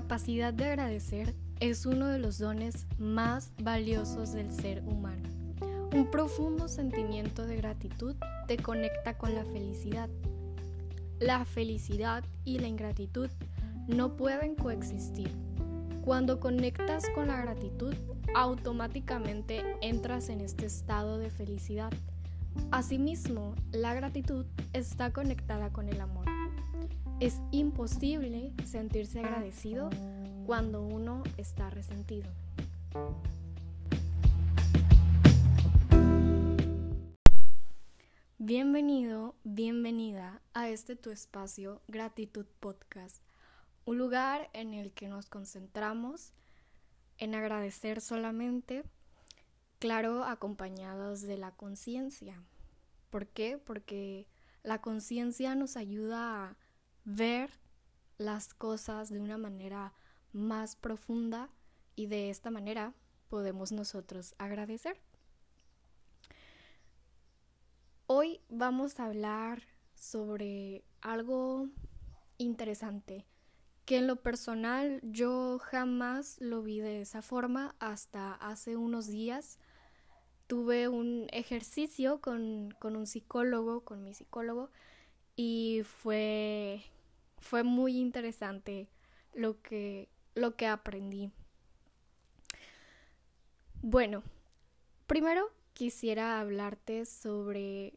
capacidad de agradecer es uno de los dones más valiosos del ser humano. Un profundo sentimiento de gratitud te conecta con la felicidad. La felicidad y la ingratitud no pueden coexistir. Cuando conectas con la gratitud, automáticamente entras en este estado de felicidad. Asimismo, la gratitud está conectada con el amor. Es imposible sentirse agradecido cuando uno está resentido. Bienvenido, bienvenida a este tu espacio Gratitud Podcast, un lugar en el que nos concentramos en agradecer solamente, claro, acompañados de la conciencia. ¿Por qué? Porque la conciencia nos ayuda a ver las cosas de una manera más profunda y de esta manera podemos nosotros agradecer. Hoy vamos a hablar sobre algo interesante que en lo personal yo jamás lo vi de esa forma hasta hace unos días. Tuve un ejercicio con, con un psicólogo, con mi psicólogo, y fue, fue muy interesante lo que, lo que aprendí. Bueno, primero quisiera hablarte sobre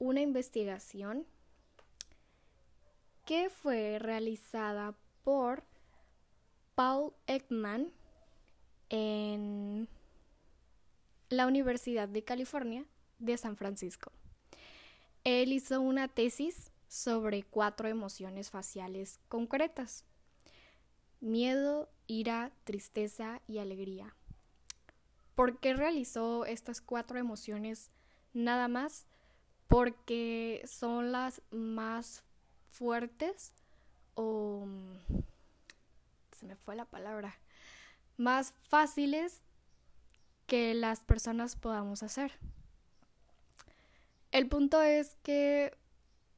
una investigación que fue realizada por Paul Ekman en la Universidad de California de San Francisco. Él hizo una tesis sobre cuatro emociones faciales concretas. Miedo, ira, tristeza y alegría. ¿Por qué realizó estas cuatro emociones nada más? Porque son las más fuertes o... se me fue la palabra. Más fáciles que las personas podamos hacer. El punto es que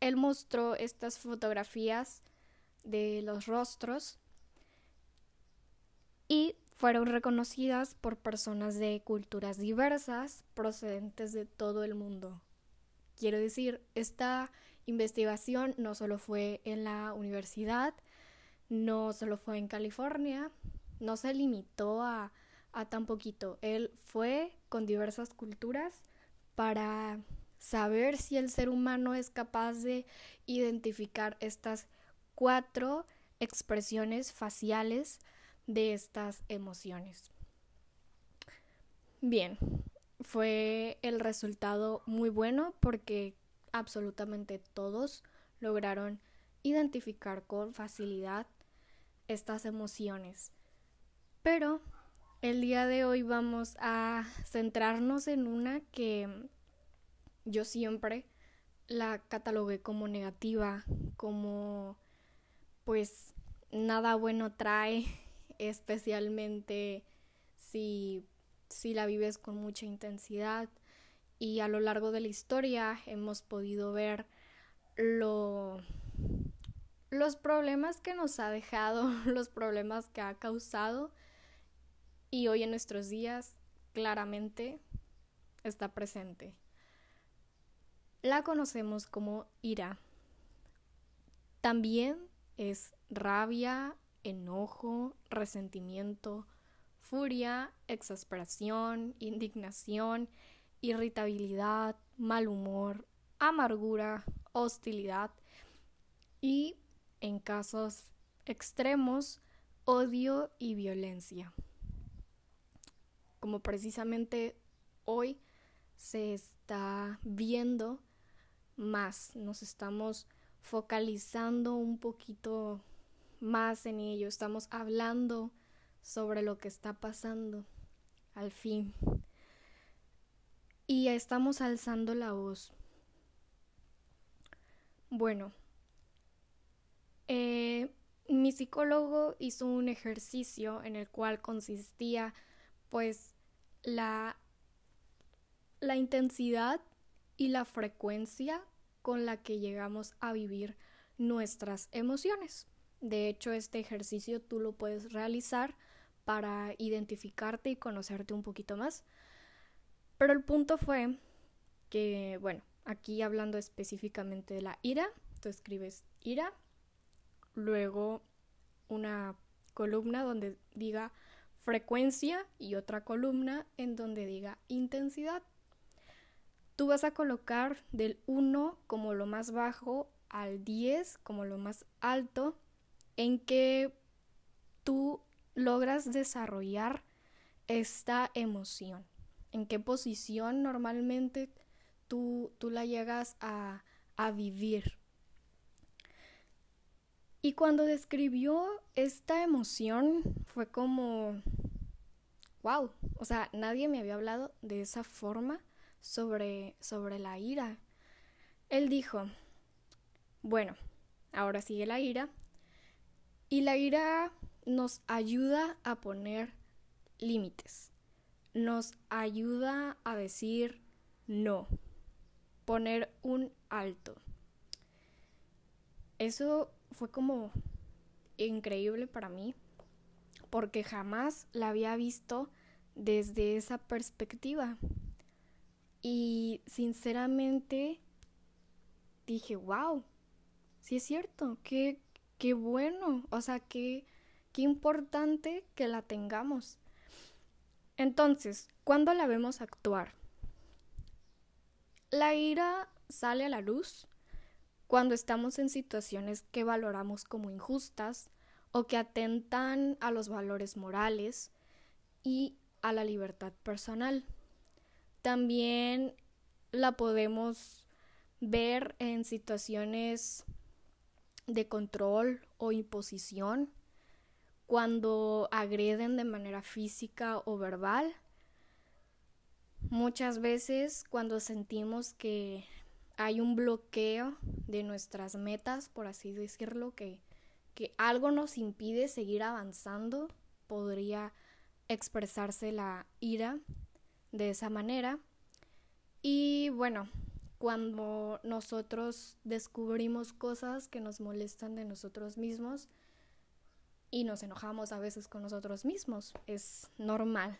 él mostró estas fotografías de los rostros y fueron reconocidas por personas de culturas diversas procedentes de todo el mundo. Quiero decir, esta investigación no solo fue en la universidad, no solo fue en California, no se limitó a, a tan poquito. Él fue con diversas culturas para saber si el ser humano es capaz de identificar estas cuatro expresiones faciales de estas emociones. Bien, fue el resultado muy bueno porque absolutamente todos lograron identificar con facilidad estas emociones. Pero el día de hoy vamos a centrarnos en una que yo siempre la catalogué como negativa, como pues nada bueno trae, especialmente si, si la vives con mucha intensidad. Y a lo largo de la historia hemos podido ver lo, los problemas que nos ha dejado, los problemas que ha causado. Y hoy en nuestros días claramente está presente la conocemos como ira. También es rabia, enojo, resentimiento, furia, exasperación, indignación, irritabilidad, mal humor, amargura, hostilidad y, en casos extremos, odio y violencia. Como precisamente hoy se está viendo más, nos estamos focalizando un poquito más en ello, estamos hablando sobre lo que está pasando al fin. Y estamos alzando la voz. Bueno, eh, mi psicólogo hizo un ejercicio en el cual consistía pues la, la intensidad y la frecuencia con la que llegamos a vivir nuestras emociones. De hecho, este ejercicio tú lo puedes realizar para identificarte y conocerte un poquito más. Pero el punto fue que, bueno, aquí hablando específicamente de la ira, tú escribes ira, luego una columna donde diga frecuencia y otra columna en donde diga intensidad. Tú vas a colocar del 1 como lo más bajo al 10 como lo más alto en que tú logras desarrollar esta emoción. En qué posición normalmente tú, tú la llegas a, a vivir. Y cuando describió esta emoción fue como, wow, o sea, nadie me había hablado de esa forma sobre, sobre la ira. Él dijo, bueno, ahora sigue la ira. Y la ira nos ayuda a poner límites. Nos ayuda a decir no. Poner un alto. Eso fue como increíble para mí porque jamás la había visto desde esa perspectiva. Y sinceramente dije, wow, sí es cierto, qué, qué bueno, o sea, qué, qué importante que la tengamos. Entonces, ¿cuándo la vemos actuar? La ira sale a la luz cuando estamos en situaciones que valoramos como injustas o que atentan a los valores morales y a la libertad personal. También la podemos ver en situaciones de control o imposición cuando agreden de manera física o verbal. Muchas veces cuando sentimos que hay un bloqueo de nuestras metas, por así decirlo, que, que algo nos impide seguir avanzando, podría expresarse la ira de esa manera. Y bueno, cuando nosotros descubrimos cosas que nos molestan de nosotros mismos y nos enojamos a veces con nosotros mismos, es normal.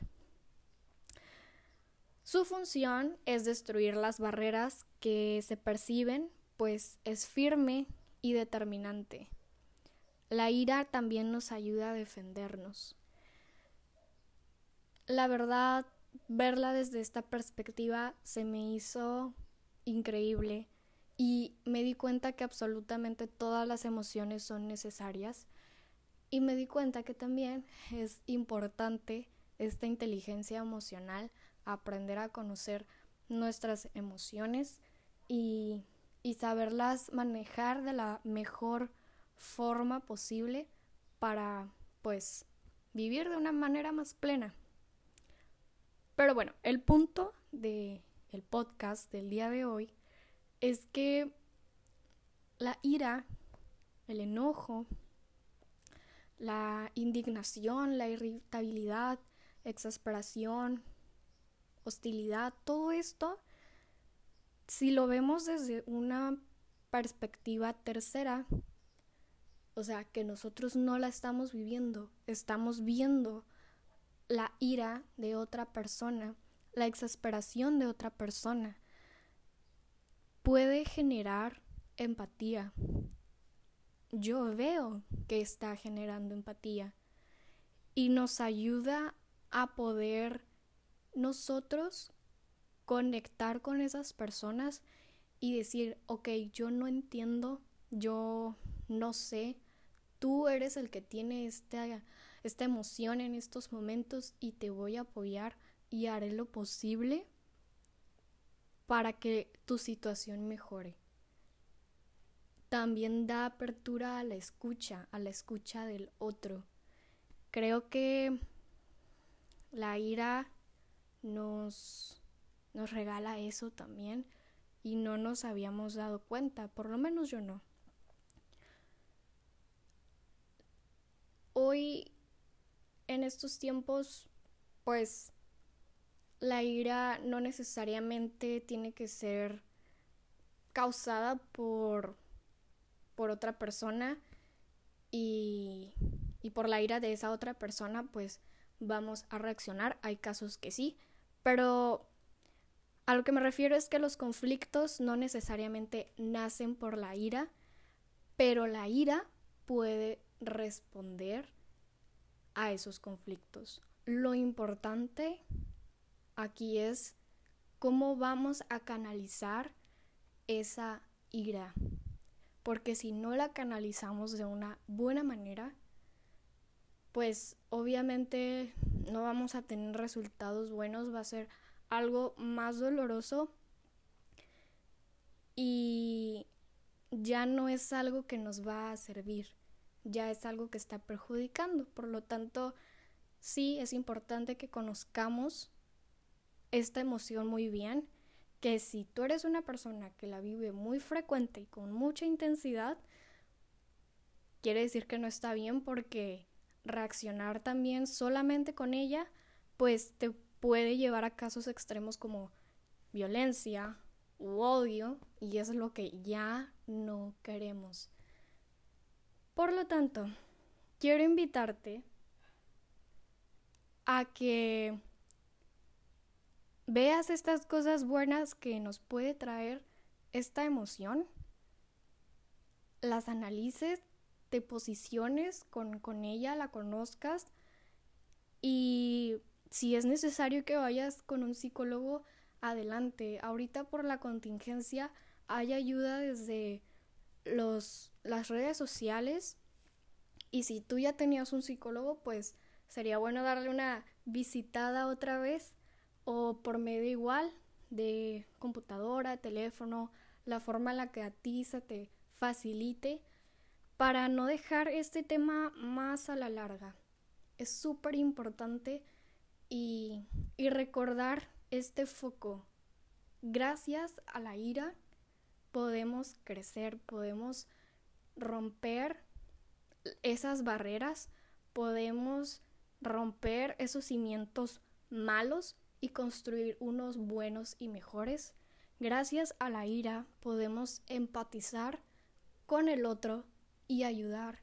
Su función es destruir las barreras que se perciben, pues es firme y determinante. La ira también nos ayuda a defendernos. La verdad, verla desde esta perspectiva se me hizo increíble y me di cuenta que absolutamente todas las emociones son necesarias y me di cuenta que también es importante esta inteligencia emocional aprender a conocer nuestras emociones y, y saberlas manejar de la mejor forma posible para pues vivir de una manera más plena. Pero bueno, el punto de el podcast del día de hoy es que la ira, el enojo, la indignación, la irritabilidad, exasperación, hostilidad, todo esto, si lo vemos desde una perspectiva tercera, o sea, que nosotros no la estamos viviendo, estamos viendo la ira de otra persona, la exasperación de otra persona puede generar empatía. Yo veo que está generando empatía y nos ayuda a poder nosotros conectar con esas personas y decir, ok, yo no entiendo, yo no sé, tú eres el que tiene esta, esta emoción en estos momentos y te voy a apoyar y haré lo posible para que tu situación mejore. También da apertura a la escucha, a la escucha del otro. Creo que la ira nos, nos regala eso también y no nos habíamos dado cuenta, por lo menos yo no. Hoy, en estos tiempos, pues la ira no necesariamente tiene que ser causada por, por otra persona y, y por la ira de esa otra persona, pues vamos a reaccionar. Hay casos que sí, pero a lo que me refiero es que los conflictos no necesariamente nacen por la ira, pero la ira puede responder esos conflictos. Lo importante aquí es cómo vamos a canalizar esa ira. Porque si no la canalizamos de una buena manera, pues obviamente no vamos a tener resultados buenos, va a ser algo más doloroso y ya no es algo que nos va a servir, ya es algo que está perjudicando. Por lo tanto, sí es importante que conozcamos esta emoción muy bien, que si tú eres una persona que la vive muy frecuente y con mucha intensidad, quiere decir que no está bien porque reaccionar también solamente con ella, pues te puede llevar a casos extremos como violencia u odio y es lo que ya no queremos. Por lo tanto, quiero invitarte a que veas estas cosas buenas que nos puede traer esta emoción, las analices, te posiciones con, con ella, la conozcas y si es necesario que vayas con un psicólogo, adelante. Ahorita por la contingencia hay ayuda desde los, las redes sociales y si tú ya tenías un psicólogo, pues sería bueno darle una visitada otra vez o por medio igual de computadora, teléfono, la forma en la que a ti se te facilite para no dejar este tema más a la larga. Es súper importante y, y recordar este foco. Gracias a la ira podemos crecer, podemos romper esas barreras, podemos romper esos cimientos malos y construir unos buenos y mejores. Gracias a la ira podemos empatizar con el otro y ayudar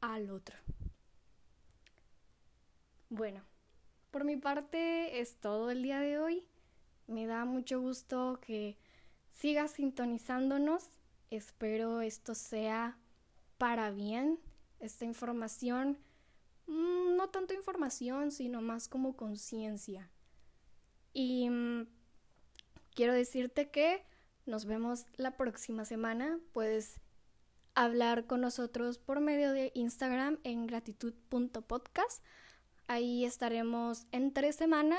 al otro. Bueno, por mi parte es todo el día de hoy. Me da mucho gusto que sigas sintonizándonos. Espero esto sea para bien. Esta información, mm, no tanto información, sino más como conciencia y mm, quiero decirte que nos vemos la próxima semana. Puedes hablar con nosotros por medio de Instagram en gratitud.podcast. Ahí estaremos entre semana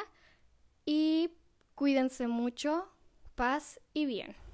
y cuídense mucho, paz y bien.